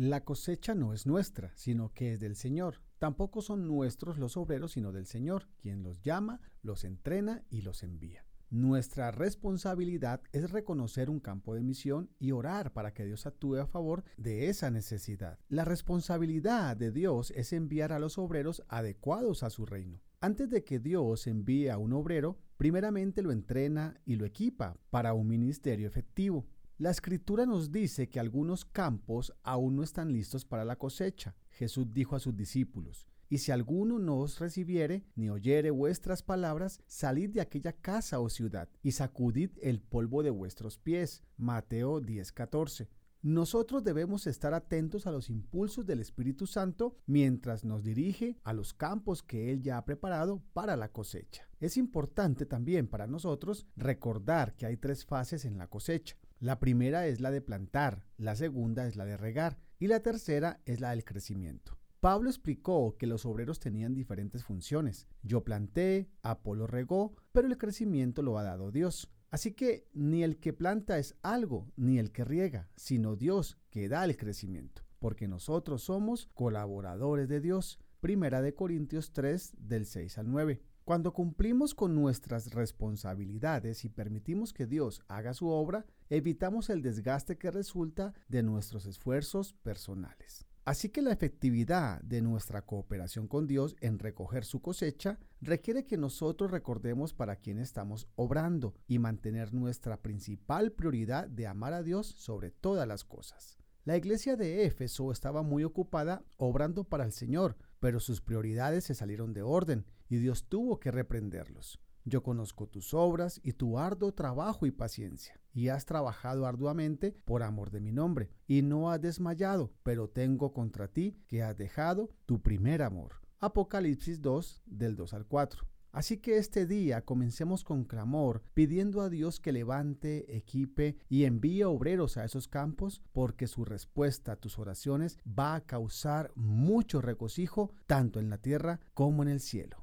La cosecha no es nuestra, sino que es del Señor. Tampoco son nuestros los obreros, sino del Señor, quien los llama, los entrena y los envía. Nuestra responsabilidad es reconocer un campo de misión y orar para que Dios actúe a favor de esa necesidad. La responsabilidad de Dios es enviar a los obreros adecuados a su reino. Antes de que Dios envíe a un obrero, primeramente lo entrena y lo equipa para un ministerio efectivo. La escritura nos dice que algunos campos aún no están listos para la cosecha. Jesús dijo a sus discípulos, y si alguno no os recibiere, ni oyere vuestras palabras, salid de aquella casa o ciudad, y sacudid el polvo de vuestros pies. Mateo 10:14. Nosotros debemos estar atentos a los impulsos del Espíritu Santo mientras nos dirige a los campos que Él ya ha preparado para la cosecha. Es importante también para nosotros recordar que hay tres fases en la cosecha. La primera es la de plantar, la segunda es la de regar y la tercera es la del crecimiento. Pablo explicó que los obreros tenían diferentes funciones. Yo planté, Apolo regó, pero el crecimiento lo ha dado Dios. Así que ni el que planta es algo, ni el que riega, sino Dios que da el crecimiento, porque nosotros somos colaboradores de Dios. Primera de Corintios 3 del 6 al 9. Cuando cumplimos con nuestras responsabilidades y permitimos que Dios haga su obra, evitamos el desgaste que resulta de nuestros esfuerzos personales. Así que la efectividad de nuestra cooperación con Dios en recoger su cosecha requiere que nosotros recordemos para quién estamos obrando y mantener nuestra principal prioridad de amar a Dios sobre todas las cosas. La iglesia de Éfeso estaba muy ocupada obrando para el Señor, pero sus prioridades se salieron de orden y Dios tuvo que reprenderlos. Yo conozco tus obras y tu arduo trabajo y paciencia, y has trabajado arduamente por amor de mi nombre, y no has desmayado, pero tengo contra ti que has dejado tu primer amor. Apocalipsis 2 del 2 al 4. Así que este día comencemos con clamor, pidiendo a Dios que levante, equipe y envíe obreros a esos campos, porque su respuesta a tus oraciones va a causar mucho regocijo tanto en la tierra como en el cielo.